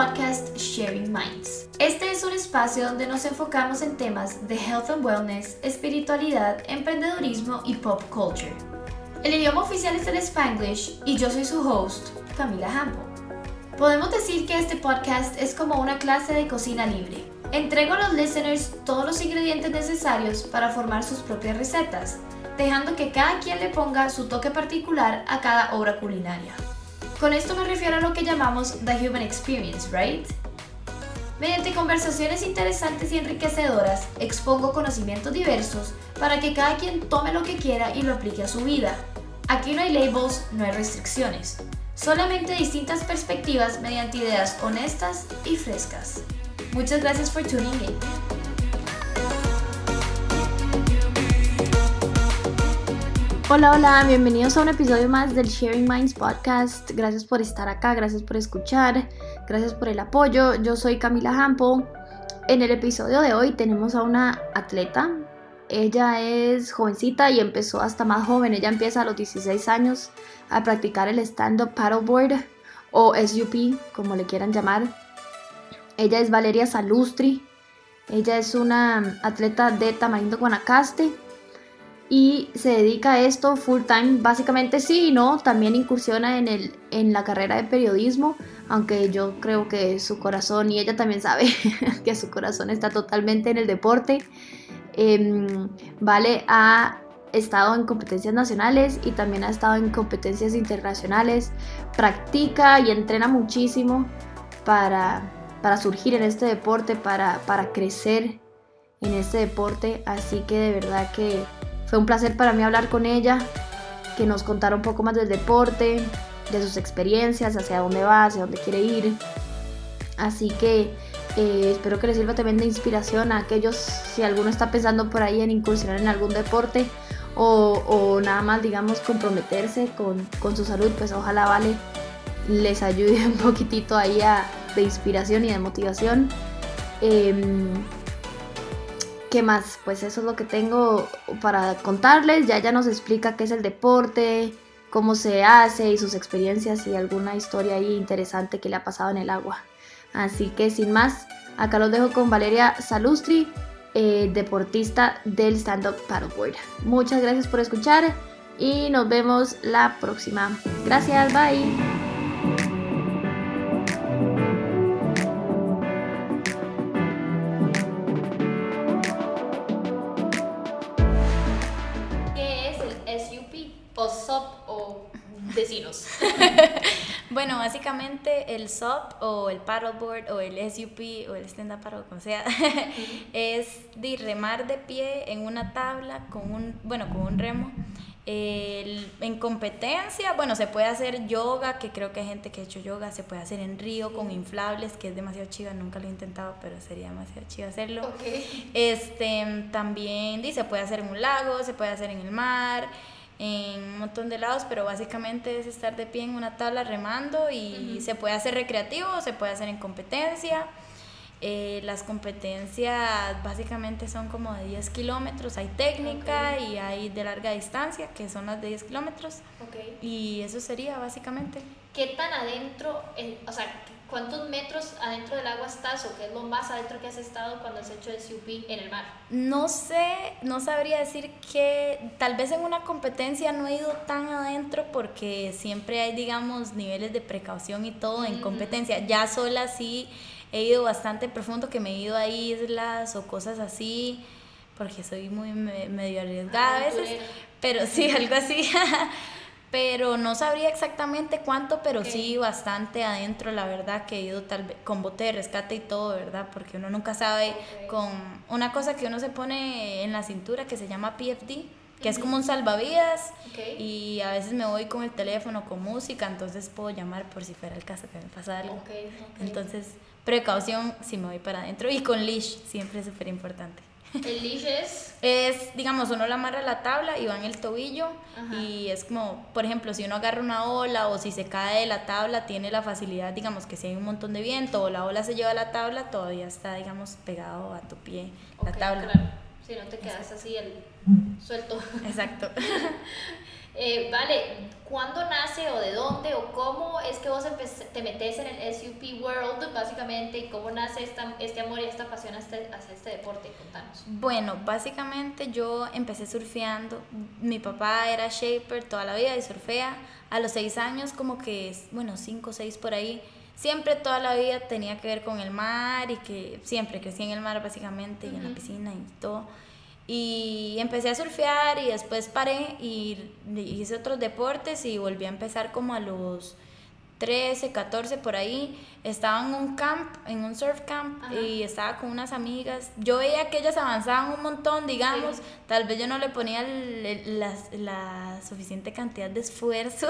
podcast Sharing Minds. Este es un espacio donde nos enfocamos en temas de health and wellness, espiritualidad, emprendedurismo y pop culture. El idioma oficial es el Spanglish y yo soy su host, Camila Hampo. Podemos decir que este podcast es como una clase de cocina libre. Entrego a los listeners todos los ingredientes necesarios para formar sus propias recetas, dejando que cada quien le ponga su toque particular a cada obra culinaria. Con esto me refiero a lo que llamamos The Human Experience, ¿right? Mediante conversaciones interesantes y enriquecedoras, expongo conocimientos diversos para que cada quien tome lo que quiera y lo aplique a su vida. Aquí no hay labels, no hay restricciones, solamente distintas perspectivas mediante ideas honestas y frescas. Muchas gracias por tuning in. Hola, hola, bienvenidos a un episodio más del Sharing Minds Podcast. Gracias por estar acá, gracias por escuchar, gracias por el apoyo. Yo soy Camila Hampo. En el episodio de hoy tenemos a una atleta. Ella es jovencita y empezó hasta más joven. Ella empieza a los 16 años a practicar el stand-up paddleboard o SUP, como le quieran llamar. Ella es Valeria Salustri. Ella es una atleta de Tamarindo Guanacaste y se dedica a esto full time, básicamente sí y no, también incursiona en, el, en la carrera de periodismo, aunque yo creo que su corazón, y ella también sabe que su corazón está totalmente en el deporte. Em, vale, ha estado en competencias nacionales y también ha estado en competencias internacionales, practica y entrena muchísimo para, para surgir en este deporte, para, para crecer en este deporte, así que de verdad que fue un placer para mí hablar con ella, que nos contara un poco más del deporte, de sus experiencias, hacia dónde va, hacia dónde quiere ir. Así que eh, espero que les sirva también de inspiración a aquellos, si alguno está pensando por ahí en incursionar en algún deporte o, nada más, digamos, comprometerse con, su salud, pues ojalá vale les ayude un poquitito ahí de inspiración y de motivación. Em, ¿Qué más? Pues eso es lo que tengo para contarles. Ya ya nos explica qué es el deporte, cómo se hace y sus experiencias y alguna historia ahí interesante que le ha pasado en el agua. Así que sin más, acá los dejo con Valeria Salustri, eh, deportista del stand-up paddleboard. Muchas gracias por escuchar y nos vemos la próxima. Gracias, bye. Vecinos. bueno, básicamente el SUP o el paddleboard o el SUP o el stand-up paddle, como sea, es de remar de pie en una tabla con un, bueno, con un remo. en competencia, bueno, se puede hacer yoga, que creo que hay gente que ha hecho yoga, se puede hacer en río con inflables, que es demasiado chiva, nunca lo he intentado, pero sería demasiado chiva hacerlo. Este, también se puede hacer en un lago, se puede hacer en el mar en un montón de lados, pero básicamente es estar de pie en una tabla remando y se puede hacer recreativo, se puede hacer en competencia. Eh, las competencias básicamente son como de 10 kilómetros, hay técnica y hay de larga distancia, que son las de 10 kilómetros. Y eso sería básicamente. ¿Qué tan adentro, o sea, cuántos metros adentro del agua estás o qué es lo más adentro que has estado cuando has hecho el CUP en el mar? No sé, no sabría decir que tal vez en una competencia no he ido tan adentro porque siempre hay, digamos, niveles de precaución y todo en competencia. Ya sola sí he ido bastante profundo, que me he ido a islas o cosas así, porque soy muy medio arriesgada a veces, pero sí, algo así. Pero no sabría exactamente cuánto, pero sí bastante adentro, la verdad, que he ido tal vez con bote de rescate y todo, ¿verdad? Porque uno nunca sabe con una cosa que uno se pone en la cintura que se llama PFD, que es como un salvavidas y a veces me voy con el teléfono con música, entonces puedo llamar por si fuera el caso que me pasa algo. Entonces, precaución si me voy para adentro y con leash siempre es súper importante. ¿El leash es? Es, digamos, uno la amarra a la tabla y va en el tobillo y es como, por ejemplo, si uno agarra una ola o si se cae de la tabla, tiene la facilidad, digamos, que si hay un montón de viento o la ola se lleva a la tabla, todavía está, digamos, pegado a tu pie la tabla. Si no te quedas así el suelto. Exacto. Eh, vale, ¿cuándo nace o de dónde o cómo es que vos te metes en el SUP World básicamente y cómo nace esta, este amor y esta pasión hacia este, hacia este deporte? Contanos. Bueno, básicamente yo empecé surfeando. Mi papá era shaper toda la vida y surfea. A los seis años, como que, bueno, cinco o seis por ahí, siempre toda la vida tenía que ver con el mar y que siempre crecí en el mar básicamente y en la piscina y todo. Y empecé a surfear y después paré y hice otros deportes y volví a empezar como a los 13, 14 por ahí. Estaba en un camp, en un surf camp y estaba con unas amigas. Yo veía que ellas avanzaban un montón, digamos. Tal vez yo no le ponía la, la, suficiente cantidad de esfuerzo,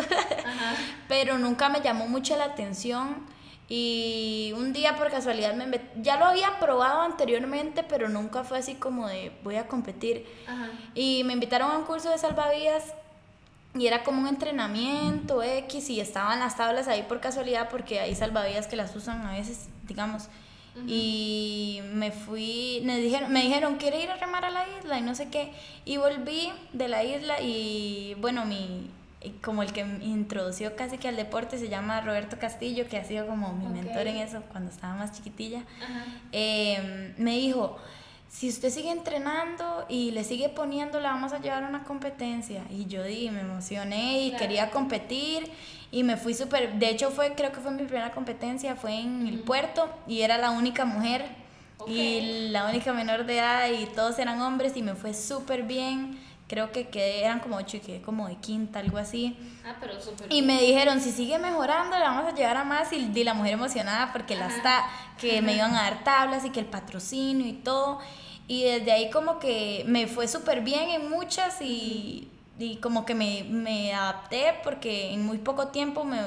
pero nunca me llamó mucho la atención y un día por casualidad me ya lo había probado anteriormente, pero nunca fue así como de voy a competir. Y me invitaron a un curso de salvavidas y era como un entrenamiento X y estaban las tablas ahí por casualidad porque hay salvavidas que las usan a veces, digamos. Y me fui, me dijeron, me dijeron, ¿quiere ir a remar a la isla? Y no sé qué. Y volví de la isla y bueno, mi, como el que me introdució casi que al deporte se llama Roberto Castillo, que ha sido como mi mentor en eso cuando estaba más chiquitilla, em, me dijo, si usted sigue entrenando y le sigue poniendo, la vamos a llevar a una competencia. Y yo di, me emocioné y quería competir y me fui súper, de hecho fue, creo que fue mi primera competencia, fue en el puerto y era la única mujer y la única menor de edad y todos eran hombres y me fue súper bien creo que quedé, eran como ocho y quedé como de quinta, algo así. Ah, pero súper Y me dijeron, si sigue mejorando, la vamos a llevar a más. Y di la mujer emocionada porque la está, que me iban a dar tablas y que el patrocinio y todo. Y desde ahí como que me fue súper bien en muchas y, y como que me, me, adapté porque en muy poco tiempo me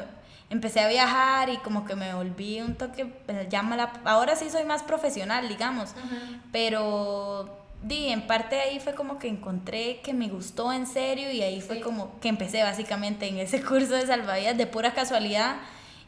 empecé a viajar y como que me volví un toque, pues, llama ahora sí soy más profesional, digamos, pero di, en parte ahí fue como que encontré que me gustó en serio y ahí fue como que empecé básicamente en ese curso de salvavidas de pura casualidad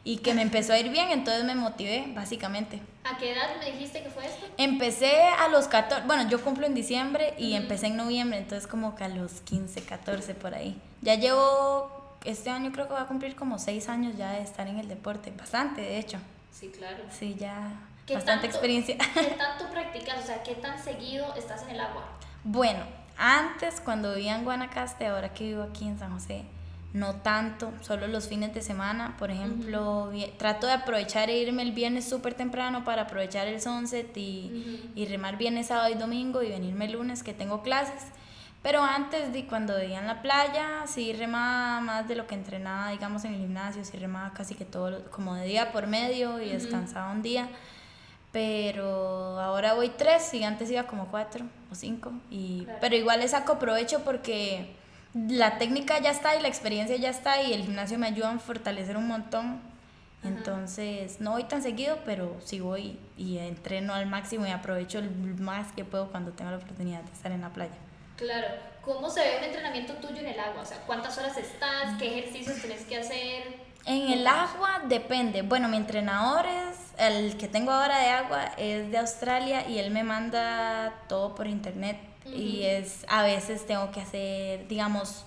y que me empezó a ir bien, entonces me motivé básicamente. ¿A qué edad me dijiste que fue esto? Empecé a los 14, bueno, yo cumplo en diciembre y empecé en noviembre, entonces como que a los 15, 14 por ahí. Ya llevo, este año creo que va a cumplir como 6 años ya de estar en el deporte, bastante de hecho. Sí, claro. Sí, ya bastante experiencia. ¿Qué tanto practicas? O sea, ¿qué tan seguido estás en el agua? Bueno, antes cuando vivía en Guanacaste, ahora que vivo aquí en San José, no tanto, solo los fines de semana. Por ejemplo, trato de aprovechar e irme el viernes súper temprano para aprovechar el sunset y, y, remar viernes, sábado y domingo y venirme el lunes que tengo clases. Pero antes de cuando vivía en la playa, sí remaba más de lo que entrenaba, digamos, en el gimnasio, sí remaba casi que todo, como de día por medio y descansaba un día pero ahora voy tres y antes iba como cuatro o cinco. Y, Pero igual le saco provecho porque la técnica ya está y la experiencia ya está y el gimnasio me ayuda a fortalecer un montón. Entonces, no voy tan seguido, pero sí voy y entreno al máximo y aprovecho el más que puedo cuando tengo la oportunidad de estar en la playa. Claro. ¿Cómo se ve un entrenamiento tuyo en el agua? O sea, ¿cuántas horas estás? ¿Qué ejercicios tienes que hacer? En el agua depende. Bueno, mi entrenador es, el que tengo ahora de agua es de Australia y él me manda todo por internet. Y es, a veces tengo que hacer, digamos,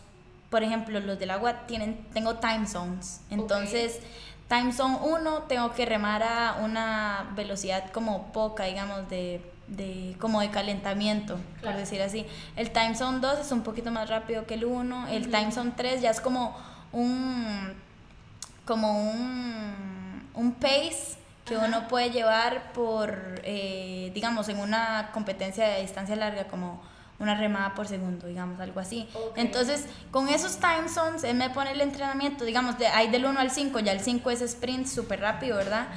por ejemplo, los del agua tienen, tengo time zones. Entonces, time zone 1 tengo que remar a una velocidad como poca, digamos, de, de como de calentamiento, por decir así. El time zone 2 es un poquito más rápido que el 1. El time zone 3 ya es como un como un, un pace que uno puede llevar por, eh, digamos, en una competencia de distancia larga, como una remada por segundo, digamos, algo así. Entonces, con esos time zones, él me pone el entrenamiento, digamos, de, hay del 1 al 5, ya el 5 es sprint súper rápido, ¿verdad?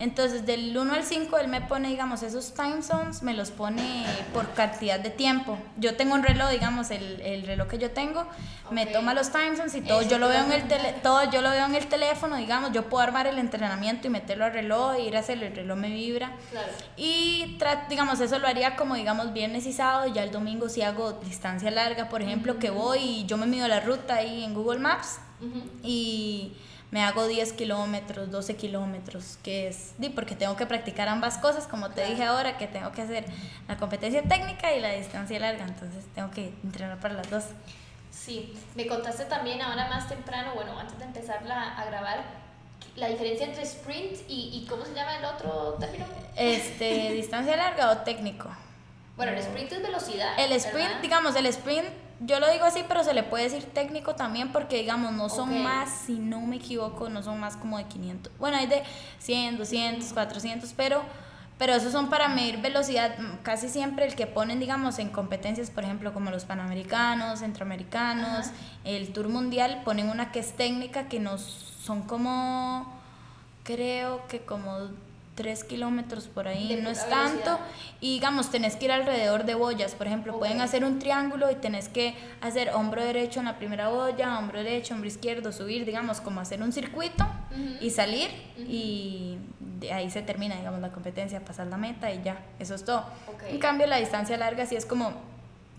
Entonces, del 1 al 5, él me pone, digamos, esos time zones, me los pone por cantidad de tiempo. Yo tengo un reloj, digamos, el, el reloj que yo tengo, me toma los time zones y todo yo, lo veo en el tele, todo yo lo veo en el teléfono, digamos, yo puedo armar el entrenamiento y meterlo al reloj, e ir a hacerlo, el reloj me vibra. Claro. Y, digamos, eso lo haría como, digamos, viernes y sábado, ya el domingo si hago distancia larga, por ejemplo, que voy y yo me mido la ruta ahí en Google Maps y me hago 10 kilómetros, 12 kilómetros, que es, di, porque tengo que practicar ambas cosas, como te dije ahora, que tengo que hacer la competencia técnica y la distancia larga, entonces tengo que entrenar para las dos. Sí, me contaste también ahora más temprano, bueno, antes de empezar a grabar, la diferencia entre sprint y, y, ¿cómo se llama el otro término? Este, distancia larga o técnico. Bueno, el sprint es velocidad. El sprint, digamos, el sprint, yo lo digo así, pero se le puede decir técnico también porque, digamos, no son más, si no me equivoco, no son más como de 500. Bueno, hay de 100, 200, 400, pero, pero esos son para medir velocidad. Casi siempre el que ponen, digamos, en competencias, por ejemplo, como los panamericanos, centroamericanos, el Tour Mundial, ponen una que es técnica que nos son como, creo que como 3 kilómetros por ahí, no es tanto. Y digamos, tenés que ir alrededor de boyas. Por ejemplo, pueden hacer un triángulo y tenés que hacer hombro derecho en la primera boya, hombro derecho, hombro izquierdo, subir, digamos, como hacer un circuito y salir. Y de ahí se termina, digamos, la competencia, pasar la meta y ya, eso es todo. En cambio, la distancia larga sí es como,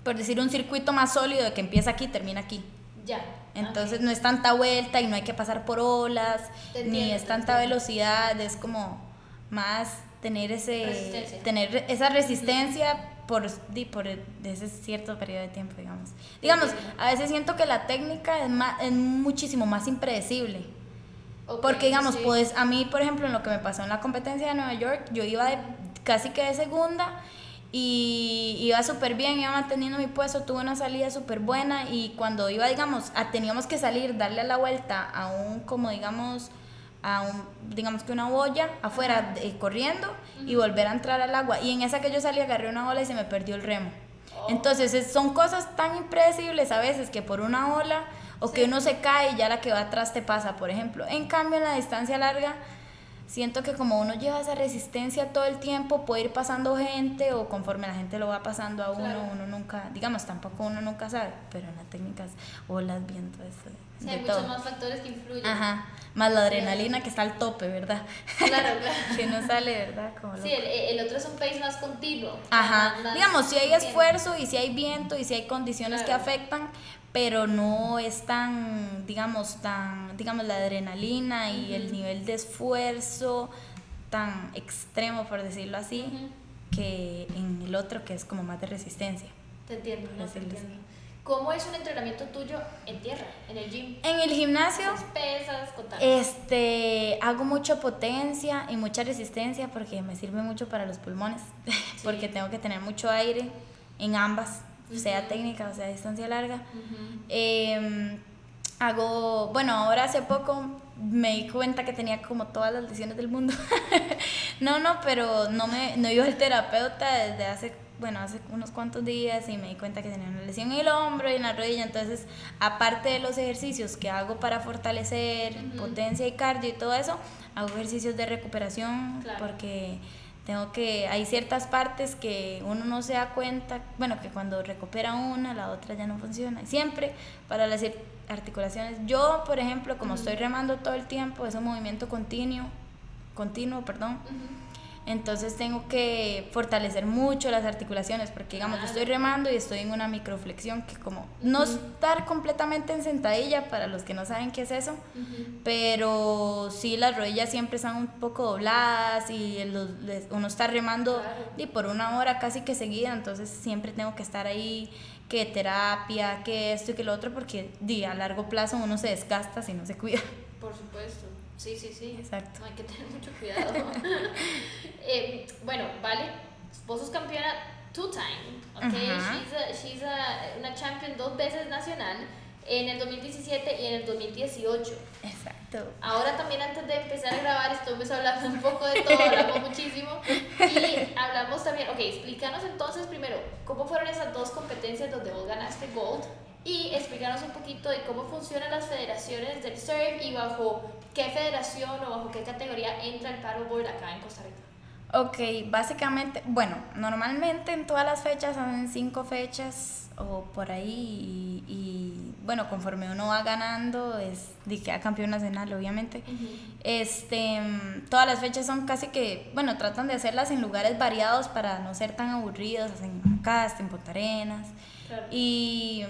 por decir, un circuito más sólido de que empieza aquí, termina aquí. Ya. Entonces no es tanta vuelta y no hay que pasar por olas, ni es tanta velocidad, es como más tener ese tener esa resistencia por, por ese cierto periodo de tiempo, digamos. Digamos, a veces siento que la técnica es, más, es muchísimo más impredecible. porque, digamos, pues a mí, por ejemplo, en lo que me pasó en la competencia de Nueva York, yo iba de, casi que de segunda y iba súper bien, iba manteniendo mi puesto, tuve una salida súper buena y cuando iba, digamos, a, teníamos que salir, darle la vuelta a un, como digamos, a un, digamos que una boya afuera corriendo y volver a entrar al agua. Y en esa que yo salí agarré una ola y se me perdió el remo. Oh. Entonces son cosas tan impredecibles a veces que por una ola o que uno se cae y ya la que va atrás te pasa, por ejemplo. En cambio en la distancia larga siento que como uno lleva esa resistencia todo el tiempo, puede ir pasando gente o conforme la gente lo va pasando a uno, uno nunca, digamos, tampoco uno nunca sabe, pero en las técnicas, olas, viento, eso. Sí, hay muchos más factores que influyen. Ajá, más la adrenalina que está al tope, ¿verdad? Claro, claro. que no sale, ¿verdad? Como sí, el, el, otro es un pace más continuo. Ajá, digamos, si hay esfuerzo y si hay viento y si hay condiciones que afectan, pero no es tan, digamos, tan, digamos, la adrenalina y el nivel de esfuerzo tan extremo, por decirlo así, que en el otro que es como más de resistencia. Te entiendo, no, te entiendo. ¿Cómo es un entrenamiento tuyo en tierra, en el gym? En el gimnasio. pesas? Este, hago mucha potencia y mucha resistencia porque me sirve mucho para los pulmones, porque tengo que tener mucho aire en ambas sea técnica o sea distancia larga. Em, hago, bueno, ahora hace poco me di cuenta que tenía como todas las lesiones del mundo. no, no, pero no me no iba al terapeuta desde hace, bueno, hace unos cuantos días y me di cuenta que tenía una lesión en el hombro y en la rodilla. Entonces, aparte de los ejercicios que hago para fortalecer potencia y cardio y todo eso, hago ejercicios de recuperación porque tengo que, hay ciertas partes que uno no se da cuenta, bueno, que cuando recupera una, la otra ya no funciona. Siempre para las articulaciones, yo, por ejemplo, como estoy remando todo el tiempo, es un movimiento continuo, continuo, perdón. Entonces tengo que fortalecer mucho las articulaciones porque digamos yo estoy remando y estoy en una microflexión que como no estar completamente en sentadilla para los que no saben qué es eso, pero sí las rodillas siempre están un poco dobladas y uno está remando y por una hora casi que seguida, entonces siempre tengo que estar ahí que terapia, que esto y que lo otro porque di, a largo plazo uno se desgasta si no se cuida. Por supuesto. Sí, sí, sí. Exacto. hay que tener mucho cuidado. eh, bueno, vale, vos sos campeona two time, ¿ok? She's, a, she's a, una champion dos veces nacional en el 2017 y en el 2018. Exacto. Ahora también antes de empezar a grabar estuvimos hablando un poco de todo, hablamos muchísimo y hablamos también, ok, explícanos entonces primero, ¿cómo fueron esas dos competencias donde vos ganaste gold? Y explícanos un poquito de cómo funcionan las federaciones del surf y bajo qué federación o bajo qué categoría entra el paddleboard acá en Costa Rica. Ok, básicamente, bueno, normalmente en todas las fechas hacen cinco fechas o por ahí y, bueno, conforme uno va ganando es de que campeón nacional, obviamente. Este, todas las fechas son casi que, bueno, tratan de hacerlas en lugares variados para no ser tan aburridos, hacen acá, en Punta Arenas. Y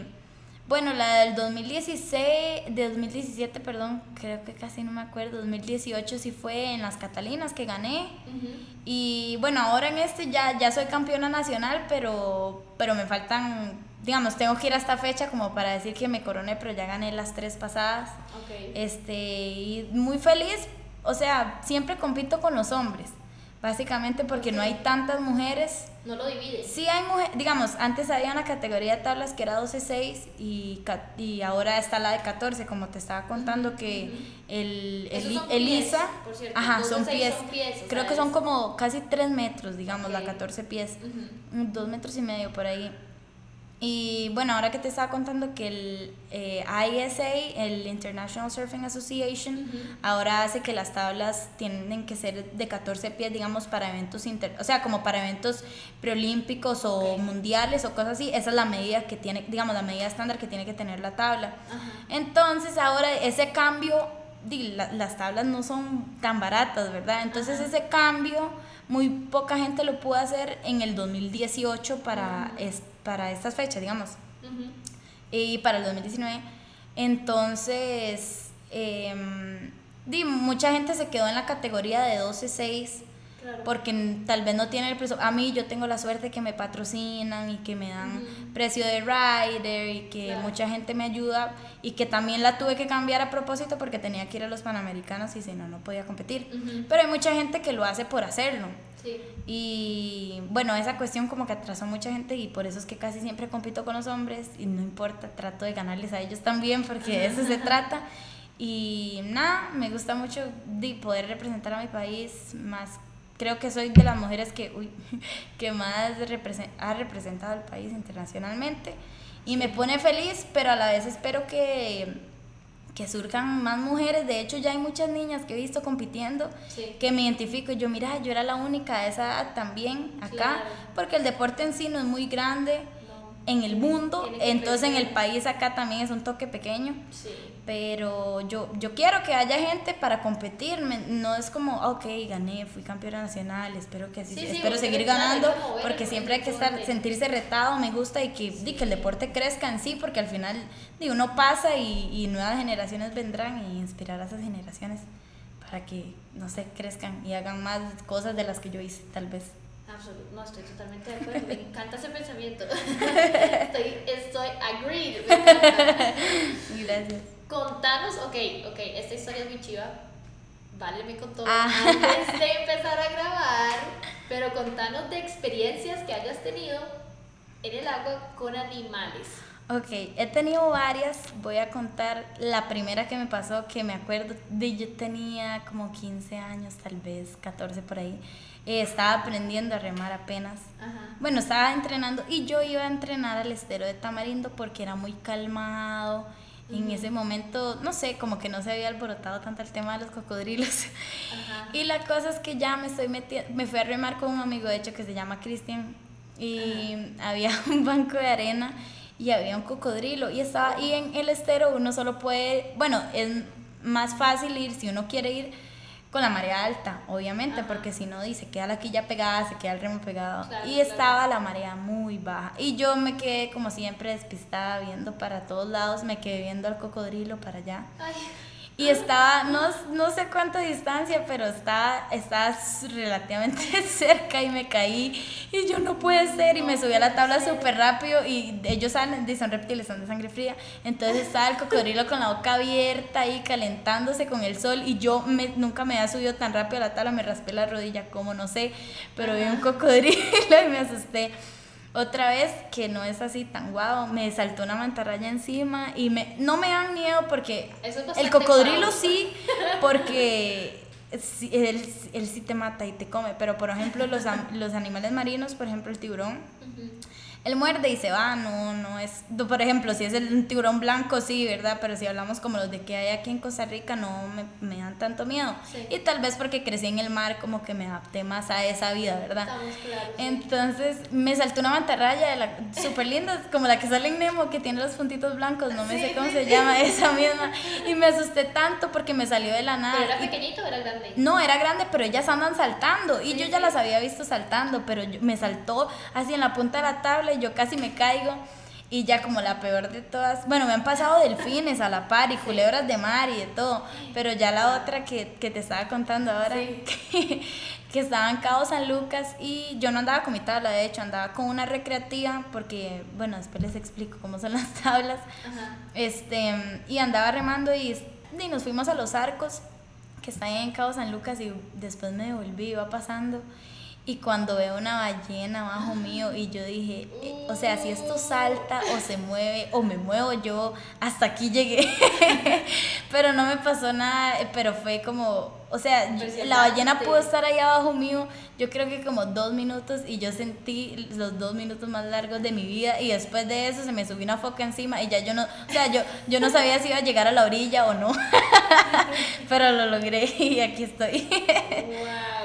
Bueno, la del 2016, de 2017, perdón, creo que casi no me acuerdo, 2018 sí fue en las Catalinas que gané. Y bueno, ahora en este ya, ya soy campeona nacional, pero, pero me faltan, digamos, tengo que ir a esta fecha como para decir que me coroné, pero ya gané las tres pasadas. Este, y muy feliz, o sea, siempre compito con los hombres. Básicamente porque no hay tantas mujeres. No lo divide. Sí hay mujeres, digamos, antes había una categoría de tablas que era 12-6 y, y ahora está la de 14, como te estaba contando que el, el, Elisa, ajá, son pies, creo que son como casi 3 metros, digamos, la 14 pies, 2 metros y medio por ahí. Y bueno, ahora que te estaba contando que el eh, ISA, el International Surfing Association, ahora hace que las tablas tienen que ser de 14 pies, digamos, para eventos inter, o sea, como para eventos preolímpicos o mundiales o cosas así. Esa es la medida que tiene, digamos, la medida estándar que tiene que tener la tabla. Entonces, ahora ese cambio, las tablas no son tan baratas, ¿verdad? Entonces, ese cambio, muy poca gente lo pudo hacer en el 2018 para para estas fechas, digamos. Y para el 2019. Entonces, eh, mucha gente se quedó en la categoría de 12-6 porque tal vez no tiene el precio. A mí yo tengo la suerte que me patrocinan y que me dan precio de rider y que mucha gente me ayuda y que también la tuve que cambiar a propósito porque tenía que ir a los Panamericanos y si no, no podía competir. Pero hay mucha gente que lo hace por hacerlo. Y bueno, esa cuestión como que atrasó mucha gente y por eso es que casi siempre compito con los hombres y no importa, trato de ganarles a ellos también porque de eso se trata. Y nada, me gusta mucho de poder representar a mi país, más creo que soy de las mujeres que, uy, que más ha representado al país internacionalmente y me pone feliz, pero a la vez espero que que surjan más mujeres. De hecho, ya hay muchas niñas que he visto compitiendo que me identifico. Y yo, mira, yo era la única de esa edad también acá, porque el deporte en sí no es muy grande en el mundo, entonces en el país acá también es un toque pequeño. Sí. Pero yo, yo quiero que haya gente para competir, no es como, ok, gané, fui campeona nacional, espero que así, espero seguir ganando, porque siempre hay que estar, sentirse retado, me gusta y que, que el deporte crezca en sí, porque al final digo, uno pasa y, y nuevas generaciones vendrán y inspirar a esas generaciones para que, no sé, crezcan y hagan más cosas de las que yo hice, tal vez. Absolutamente, no, estoy totalmente de acuerdo. Me encanta ese pensamiento. estoy, estoy agreed. Gracias. Contanos, ok, ok, esta historia es muy chiva. Vale, me contó ah. antes de empezar a grabar. Pero contanos de experiencias que hayas tenido en el agua con animales. Ok, he tenido varias. Voy a contar la primera que me pasó, que me acuerdo de yo tenía como 15 años, tal vez 14 por ahí. Eh, estaba aprendiendo a remar apenas. Bueno, estaba entrenando y yo iba a entrenar al estero de Tamarindo porque era muy calmado. En ese momento, no sé, como que no se había alborotado tanto el tema de los cocodrilos. Y la cosa es que ya me estoy metiendo, me fui a remar con un amigo, de hecho, que se llama Cristian. Y había un banco de arena y había un cocodrilo. Y estaba, y en el estero uno solo puede, bueno, es más fácil ir si uno quiere ir con la marea alta, obviamente, porque si no, dice, queda la quilla pegada, se queda el remo pegado. y estaba la marea muy baja. Y yo me quedé, como siempre, despistada, viendo para todos lados, me quedé viendo al cocodrilo para allá. Ay. Y estaba, no, no sé cuánta distancia, pero estaba, estaba relativamente cerca y me caí. Y yo no puede ser. Y me subí a la tabla súper rápido. Y ellos salen, son reptiles, son de sangre fría. Entonces estaba el cocodrilo con la boca abierta ahí calentándose con el sol. Y yo me, nunca me había subido tan rápido a la tabla. Me raspé la rodilla, como no sé. Pero vi un cocodrilo y me asusté. Otra vez, que no es así tan guau, me saltó una mantarraya encima y me, no me dan miedo porque el cocodrilo sí, porque él, él, sí te mata y te come, pero por ejemplo los, los animales marinos, por ejemplo el tiburón, él muerde y se va, no, no es, por ejemplo, si es el tiburón blanco, sí, ¿verdad? Pero si hablamos como los de que hay aquí en Costa Rica, no me, me dan tanto miedo. Y tal vez porque crecí en el mar, como que me adapté más a esa vida, ¿verdad? Entonces me saltó una mantarraya súper linda, como la que sale en Nemo, que tiene los puntitos blancos, no me sé cómo se llama, esa misma. Y me asusté tanto porque me salió de la nada. ¿Pero era pequeñito o era grande? No, era grande, pero ellas andan saltando. Y yo ya las había visto saltando, pero me saltó así en la punta de la tabla yo casi me caigo. Y ya como la peor de todas, bueno, me han pasado delfines a la par y culebras de mar y de todo, pero ya la otra que, que te estaba contando ahora, que, que estaba en Cabo San Lucas y yo no andaba con mi tabla, de hecho andaba con una recreativa porque, bueno, después les explico cómo son las tablas, este y andaba remando y, y nos fuimos a los arcos que están en Cabo San Lucas y después me devolví, iba pasando y cuando veo una ballena abajo mío y yo dije, eh, o sea, si esto salta o se mueve o me muevo yo, hasta aquí llegué. pero no me pasó nada, eh, pero fue como, o sea, la ballena pudo estar ahí abajo mío, yo creo que como dos minutos y yo sentí los dos minutos más largos de mi vida y después de eso se me subió una foca encima y ya yo no, o sea, yo, yo no sabía si iba a llegar a la orilla o no, pero lo logré y aquí estoy. wow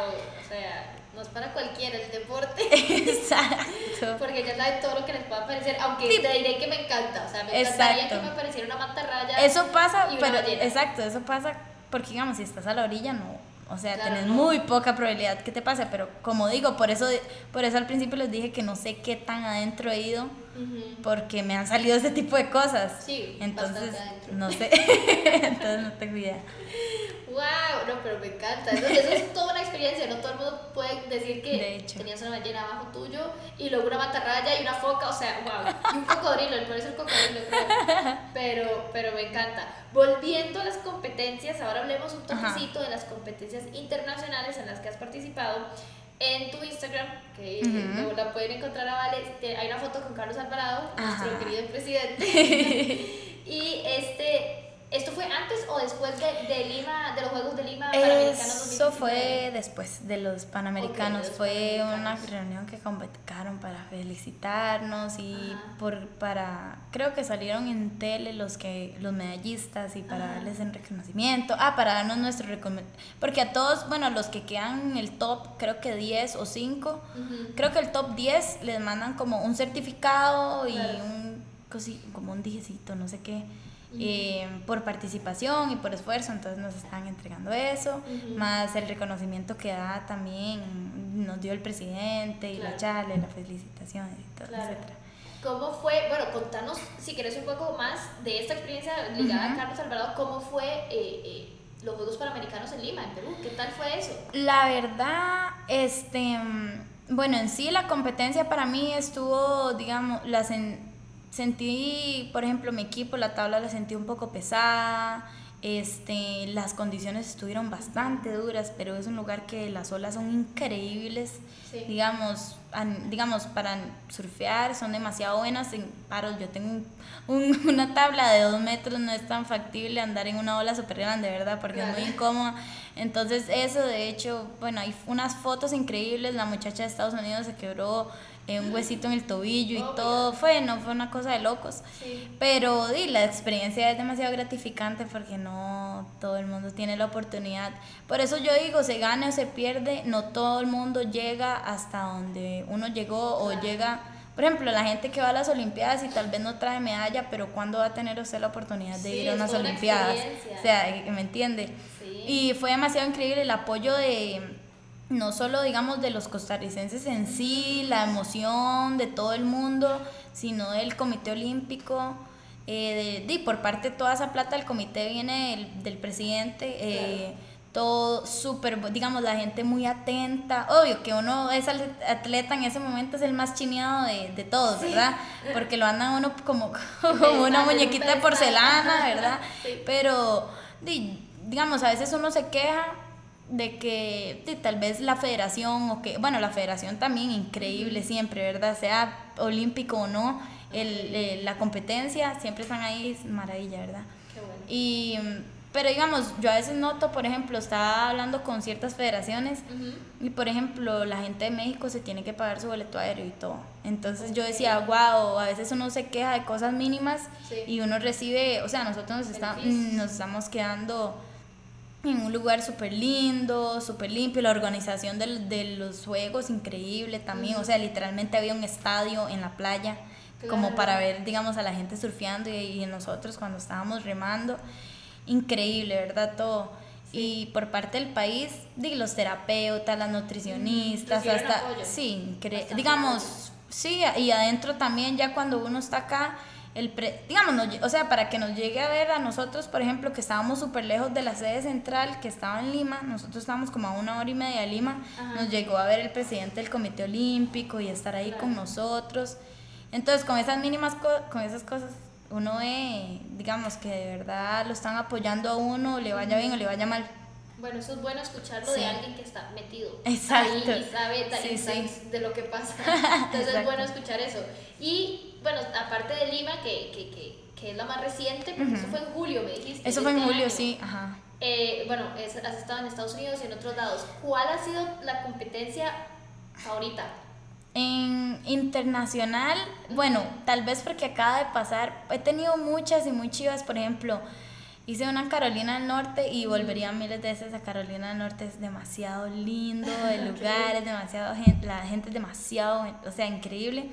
para cualquiera el deporte. Exacto. Porque ya saben todo lo que les pueda parecer, aunque te diré que me encanta, o sea, me encantaría que me pareciera una mantarraya. Eso pasa, pero exacto, eso pasa porque digamos, si estás a la orilla no o sea, tenés muy poca probabilidad que te pase, pero como digo, por eso, por eso al principio les dije que no sé qué tan adentro he ido, porque me han salido ese tipo de cosas. Sí, entonces no sé, entonces no tengo idea. ¡Wow! No, pero me encanta. Eso, es toda una experiencia. No todo el mundo puede decir que tenías una ballena abajo tuyo y luego una matarraya y una foca. O sea, ¡wow! Y un cocodrilo, el es el cocodrilo. Pero, pero me encanta. Volviendo a las competencias, ahora hablemos un toquecito de las competencias internacionales en las que has participado. En tu Instagram, que la pueden encontrar a Vale, hay una foto con Carlos Alvarado, nuestro querido presidente. y este ¿Esto fue antes o después de, de, Lima, de los Juegos de Lima Panamericanos Eso fue después de los Panamericanos. fue una reunión que convocaron para felicitarnos y por para creo que salieron en tele los que los medallistas y para darles el reconocimiento. Ah, para darnos nuestro reconocimiento. Porque a todos, bueno, los que quedan en el top, creo que 10 o 5, creo que el top 10 les mandan como un certificado y un como un dijecito, no sé qué eh, por participación y por esfuerzo, entonces nos están entregando eso, más el reconocimiento que da también nos dio el presidente y la charla, la felicitación y todo, etcétera. ¿Cómo fue? Bueno, contanos si querés un poco más de esta experiencia ligada a Carlos Alvarado, ¿cómo fue eh, eh, los Juegos Panamericanos en Lima, en Perú? ¿Qué tal fue eso? La verdad, este, bueno, en sí la competencia para mí estuvo, digamos, las en, Sentí, por ejemplo, mi equipo, la tabla la sentí un poco pesada, este, las condiciones estuvieron bastante duras, pero es un lugar que las olas son increíbles, digamos, digamos, para surfear son demasiado buenas en paros. Yo tengo una tabla de dos metros, no es tan factible andar en una ola súper grande, ¿verdad? Porque es muy incómoda. Entonces eso, de hecho, bueno, hay unas fotos increíbles, la muchacha de Estados Unidos se quebró un huesito en el tobillo y todo fue, no fue una cosa de locos. Pero di, la experiencia es demasiado gratificante porque no todo el mundo tiene la oportunidad. Por eso yo digo, se gane o se pierde, no todo el mundo llega hasta donde uno llegó o llega... Por ejemplo, la gente que va a las Olimpiadas y tal vez no trae medalla, pero ¿cuándo va a tener usted la oportunidad de ir a unas Olimpiadas? O sea, ¿me entiende? Y fue demasiado increíble el apoyo de, no solo digamos de los costarricenses en sí, la emoción de todo el mundo, sino del Comité Olímpico. Eh, de, por parte de toda esa plata el comité viene del, presidente, eh, todo súper, digamos, la gente muy atenta. Obvio que uno es atleta en ese momento, es el más chineado de, de todos, ¿verdad? Porque lo andan uno como, como una muñequita de porcelana, ¿verdad? Pero, digamos, a veces uno se queja de que tal vez la federación o que, bueno, la federación también increíble siempre, ¿verdad? Sea olímpico o no, el, la competencia siempre están ahí, maravilla, ¿verdad? Qué bueno. Y, pero digamos, yo a veces noto, por ejemplo, estaba hablando con ciertas federaciones y, por ejemplo, la gente de México se tiene que pagar su boleto aéreo y todo. Entonces yo decía, wow, a veces uno se queja de cosas mínimas y uno recibe, o sea, nosotros nos, está, nos estamos quedando en un lugar súper lindo, súper limpio, la organización de, de, los juegos increíble también, o sea, literalmente había un estadio en la playa como para ver, digamos, a la gente surfeando y, nosotros cuando estábamos remando, increíble, ¿verdad? Todo. Y por parte del país, los terapeutas, las nutricionistas, hasta, sí, digamos, Sí, y adentro también ya cuando uno está acá, el digamos, o sea, para que nos llegue a ver a nosotros, por ejemplo, que estábamos súper lejos de la sede central, que estaba en Lima, nosotros estábamos como a una hora y media de Lima, nos llegó a ver el presidente del Comité Olímpico y estar ahí con nosotros. Entonces, con esas mínimas, con esas cosas, uno ve, digamos, que de verdad lo están apoyando a uno, le vaya bien o le vaya mal. Bueno, eso es bueno escucharlo de alguien que está metido Exacto. ahí y sabe de lo que pasa. Entonces es bueno escuchar eso. Y bueno, aparte de Lima, que, que, que, que es la más reciente, porque eso fue en julio, me dijiste. Eso fue en este julio, sí. Ajá. Eh, bueno, has estado en Estados Unidos y en otros lados. ¿Cuál ha sido la competencia favorita? En internacional, bueno, tal vez porque acaba de pasar, he tenido muchas y muy chivas, por ejemplo, Hice una Carolina del Norte y volvería miles de veces a Carolina del Norte. Es demasiado lindo el lugar, es demasiado la gente es demasiado, o sea, increíble.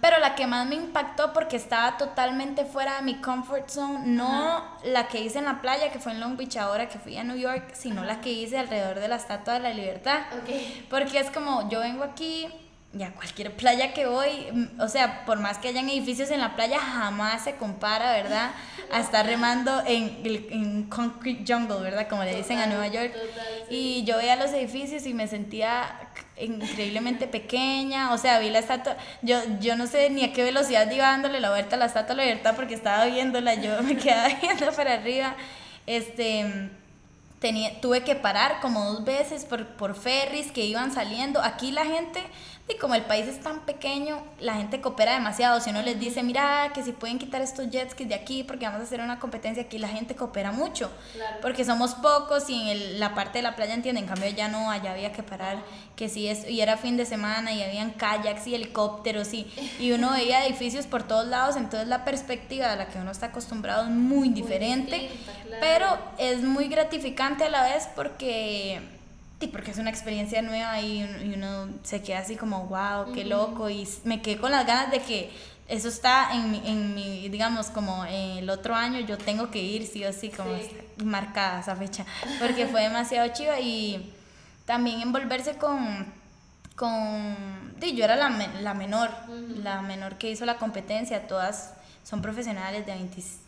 Pero la que más me impactó porque estaba totalmente fuera de mi comfort zone, no la que hice en la playa, que fue en Long Beach ahora que fui a New York, sino la que hice alrededor de la Estatua de la Libertad. Porque es como, yo vengo aquí, ya cualquier playa que voy, mm, o sea, por más que hayan edificios en la playa, jamás se compara, ¿verdad? A estar remando en, en concrete jungle, ¿verdad? Como le dicen a Nueva York. Y yo veía los edificios y me sentía increíblemente pequeña, o sea, vi la estatua, yo, yo no sé ni a qué velocidad iba dándole la vuelta a la estatua de la libertad porque estaba viéndola, yo me quedaba viendo para arriba, este Tenía, tuve que parar como dos veces por, por ferries que iban saliendo. Aquí la gente y como el país es tan pequeño, la gente coopera demasiado. Si uno les dice, mira, que si pueden quitar estos jets que de aquí porque vamos a hacer una competencia aquí, la gente coopera mucho. Porque somos pocos y en la parte de la playa entienden. En cambio, ya no, allá había que parar. Que si es, y era fin de semana y habían kayaks y helicópteros y, y uno veía edificios por todos lados. Entonces, la perspectiva a la que uno está acostumbrado es muy diferente. Pero es muy gratificante a la vez porque porque es una experiencia nueva y, uno se queda así como, wow, qué loco. Y me quedé con las ganas de que eso está en mi, en mi digamos, como el otro año yo tengo que ir, sí o sí, como marcada esa fecha, porque fue demasiado chiva y también envolverse con, con, yo era la, la menor, la menor que hizo la competencia, todas son profesionales de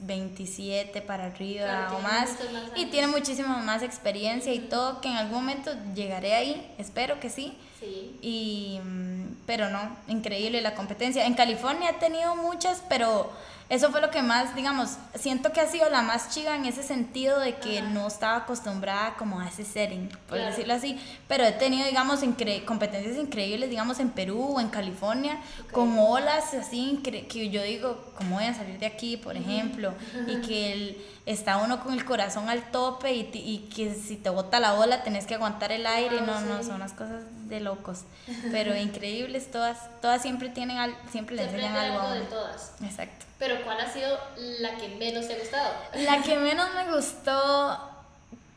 27 para arriba o más, y tienen muchísima más experiencia y todo que en algún momento llegaré ahí, espero que sí. sí. Y, mm, pero no, increíble la competencia. En California he tenido muchas, pero eso fue lo que más, digamos, siento que ha sido la más chiga en ese sentido de que no estaba acostumbrada como a ese setting, por decirlo así, pero he tenido, digamos, competencias increíbles, digamos, en Perú o en California, con olas así, que yo digo, ¿cómo voy a salir de aquí, por ejemplo? Y que el, está uno con el corazón al tope y, y que si te bota la ola tenés que aguantar el aire, no, no, son unas cosas de locos, pero increíbles todas, todas siempre tienen, al, siempre le enseñan algo. algo de todas. Exacto. Pero ¿cuál ha sido la que menos te ha gustado? La que menos me gustó,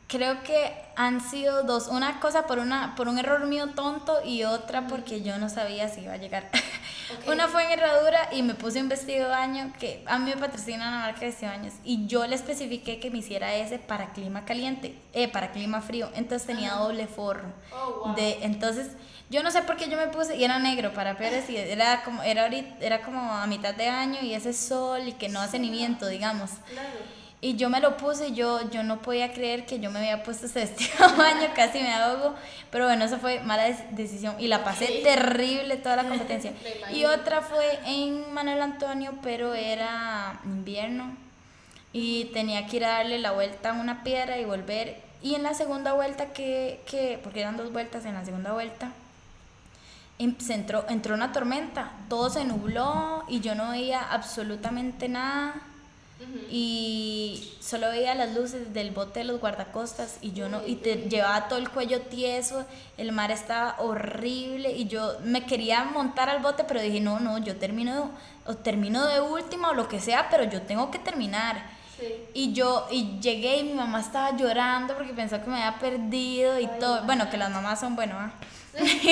creo que han sido dos. Una cosa por, una, por un error mío tonto y otra porque yo no sabía si iba a llegar. Una fue en herradura y me puse un vestido de baño que a mí me patrocina una marca de vestido de baños y yo le especifiqué que me hiciera ese para clima caliente, eh, para clima frío. Entonces tenía doble forro. Oh, de, entonces yo no sé por qué yo me puse, y era negro para peores, y era como, era, ahorita, era como a mitad de año y ese sol y que no hace ni viento, digamos. Y yo me lo puse, yo, yo no podía creer que yo me había puesto ese vestido baño, casi me ahogo, pero bueno, eso fue mala decisión y la pasé terrible toda la competencia. y otra fue en Manuel Antonio, pero era invierno y tenía que ir a darle la vuelta a una piedra y volver. Y en la segunda vuelta que, que porque eran dos vueltas, en la segunda vuelta Em, entró, entró una tormenta, todo se nubló y yo no veía absolutamente nada. Y solo veía las luces del bote de los guardacostas y yo no, y te llevaba todo el cuello tieso, el mar estaba horrible y yo me quería montar al bote, pero dije, no, no, yo termino, o termino de última o lo que sea, pero yo tengo que terminar. Y yo, y llegué y mi mamá estaba llorando porque pensó que me había perdido y todo. Bueno, que las mamás son, bueno, ¿ah?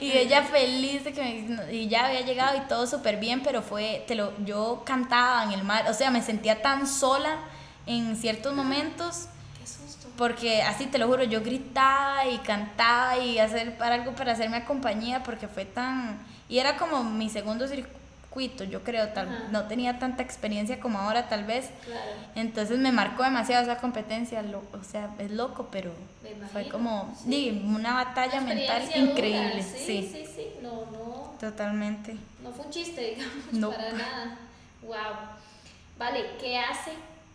y ella feliz de que me, y ya había llegado y todo súper bien, pero fue, te lo, yo cantaba en el mar, o sea, me sentía tan sola en ciertos momentos. Porque así te lo juro, yo gritaba y cantaba y hacer para algo para hacerme compañía porque fue tan Y era como mi segundo yo creo, tal, no tenía tanta experiencia como ahora tal vez. Claro. Entonces me marcó demasiado esa competencia, o sea, es loco, pero fue como una batalla mental increíble. Sí, sí, sí, no, no. Totalmente. No fue un chiste, digamos, para nada. Wow. Vale, ¿qué hace?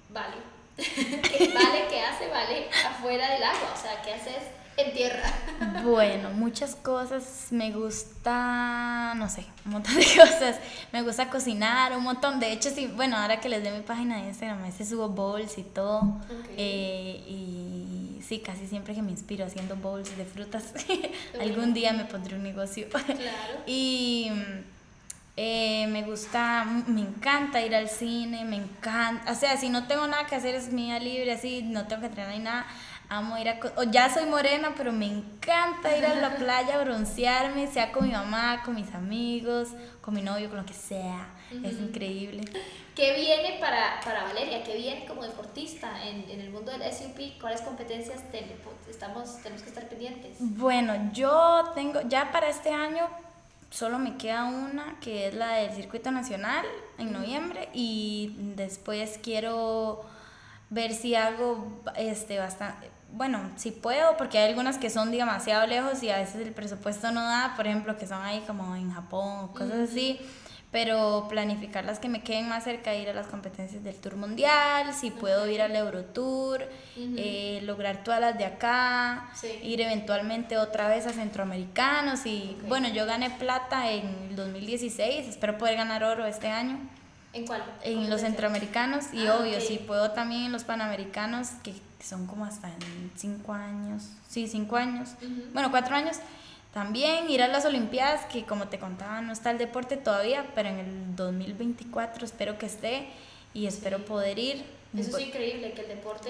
Vale. vale, ¿qué hace? Vale afuera del agua, o sea, ¿qué haces en tierra? Bueno, muchas cosas. Me gusta, no sé, un montón de cosas. Me gusta cocinar, un montón. De hecho, sí, bueno, ahora que les dé mi página de Instagram, a veces subo bowls y todo. Eh, y sí, casi siempre que me inspiro haciendo bowls de frutas, algún día me pondré un negocio. Claro. y eh, me gusta, me encanta ir al cine, me encanta, o sea, si no tengo nada que hacer es mi día libre, así, no tengo que entrenar ni nada, amo ir a, o ya soy morena, pero me encanta ir a la playa a broncearme, sea con mi mamá, con mis amigos, con mi novio, con lo que sea, es increíble. ¿Qué viene para, para Valeria? ¿Qué viene como deportista en, en el mundo del SUP? ¿Cuáles competencias estamos, tenemos que estar pendientes? Bueno, yo tengo, ya para este año solo me queda una, que es la del circuito nacional en noviembre y después quiero ver si hago este bastante bueno, si puedo, porque hay algunas que son demasiado lejos y a veces el presupuesto no da, por ejemplo, que son ahí como en Japón o cosas así. Pero planificar las que me queden más cerca, ir a las competencias del Tour Mundial, si puedo ir al Eurotour, eh, lograr todas las de acá, ir eventualmente otra vez a Centroamericanos y bueno, yo gané plata en el 2016, espero poder ganar oro este año. ¿En cuál? En los centroamericanos y ah, obvio, si puedo también en los panamericanos, que son como hasta en cinco años, sí, cinco años, bueno, cuatro años también ir a las Olimpiadas, que como te contaba, no está el deporte todavía, pero en el 2024 espero que esté y espero poder ir. Eso es increíble, que el deporte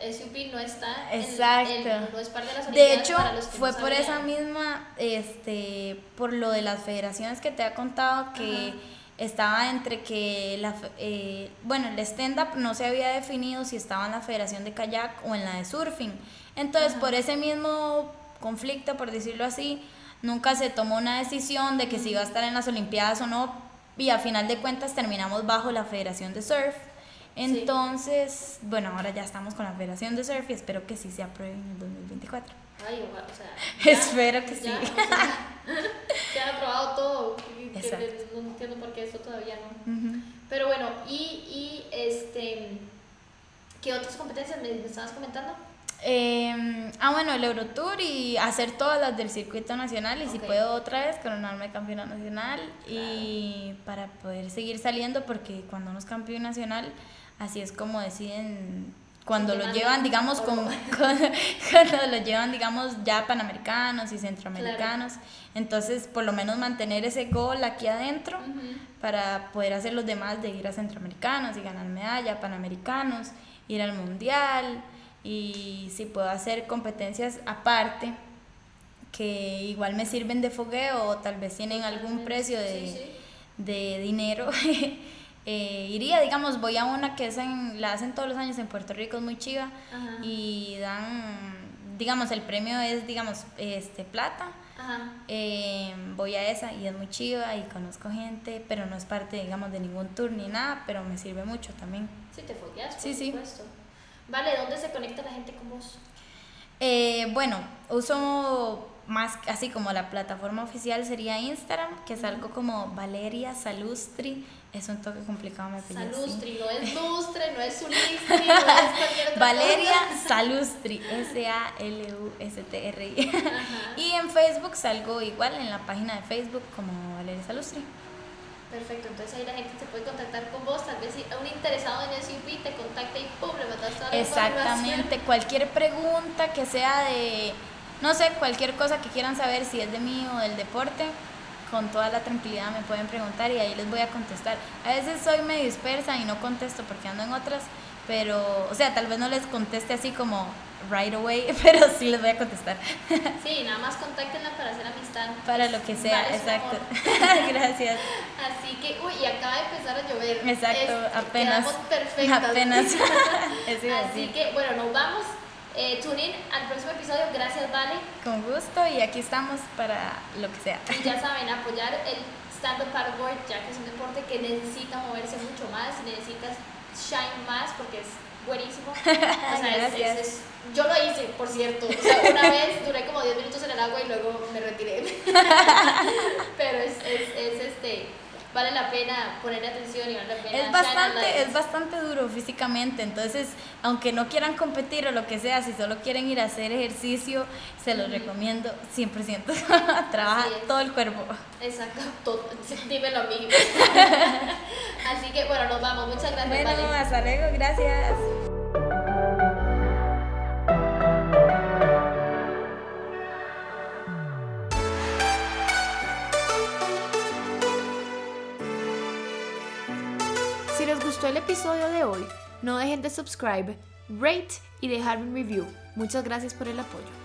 eh, SUP no está Exacto. En, no es parte de las De hecho, fue por esa misma, este, por lo de las federaciones que te ha contado que... estaba entre que la eh, bueno el stand up no se había definido si estaba en la federación de kayak o en la de surfing entonces por ese mismo conflicto, por decirlo así, nunca se tomó una decisión de que si iba a estar en las Olimpiadas o no, y a final de cuentas terminamos bajo la Federación de Surf. Entonces, bueno, ahora ya estamos con la Federación de Surf y espero que sí se apruebe en el 2024. Ay, o sea, espero que sí. se ha aprobado todo. No entiendo por qué eso todavía no. Pero bueno, y, y este, ¿qué otras competencias me estabas comentando? Eh, ah, bueno, el Eurotour y hacer todas las del circuito nacional y si puedo otra vez coronarme campeona nacional y para poder seguir saliendo porque cuando uno es campeón nacional así es como deciden cuando lo llevan digamos con, cuando lo llevan digamos ya panamericanos y centroamericanos. Entonces por lo menos mantener ese gol aquí adentro para poder hacer los demás de ir a centroamericanos y ganar medalla panamericanos ir al mundial y si puedo hacer competencias aparte que igual me sirven de fogueo o tal vez tienen algún precio de, de dinero, eh, iría, digamos, voy a una que es la hacen todos los años en Puerto Rico, es muy chiva, y dan, digamos, el premio es, digamos, este plata. Eh, voy a esa y es muy chiva y conozco gente, pero no es parte, digamos, de ningún tour ni nada, pero me sirve mucho también. Sí, te fogueas, por sí, supuesto. Vale, ¿dónde se conecta la gente con vos? Eh, bueno, uso más así como la plataforma oficial sería Instagram, que es algo como Valeria Salustri. Es un toque complicado, me pide Salustri, no es lustre, no es sulistri, no es cualquier otra Valeria Salustri, S-A-L-U-S-T-R-I. y en Facebook salgo igual en la página de Facebook como Valeria Salustri. Perfecto, entonces ahí la gente se puede contactar con vos, tal vez si un interesado en el SUP te contacta y ¡pum! le mandas toda la Exactamente, cualquier pregunta que sea de, no sé, cualquier cosa que quieran saber, si es de mí o del deporte, con toda la tranquilidad me pueden preguntar y ahí les voy a contestar. A veces soy medio dispersa y no contesto porque ando en otras, pero, o sea, tal vez no les conteste así como right away, pero sí les voy a contestar. Sí, nada más contáctenla para hacer amistad. Para lo que sea, exacto. Gracias. Así que, uy, y acaba de empezar a llover. Exacto, apenas. perfectas. Apenas. Así que, bueno, nos vamos. Eh, tune in al próximo episodio. Gracias, Vale. Con gusto y aquí estamos para lo que sea. Y ya saben, apoyar el stand-up paddleboard, ya que es un deporte que necesita moverse mucho más, necesitas shine más porque es buenísimo. O sea, es, es, es, yo lo hice, por cierto. O sea, una vez duré como 10 minutos en el agua y luego me retiré. Pero es, es, es este vale la pena poner atención y vale la pena es bastante es bastante duro físicamente entonces aunque no quieran competir o lo que sea si solo quieren ir a hacer ejercicio se los recomiendo 100% trabaja todo el cuerpo. Exacto todo, dímelo a mí así que bueno nos vamos. Muchas gracias bueno hasta luego gracias el episodio de hoy, no dejen de subscribe, rate y dejar un review. Muchas gracias por el apoyo.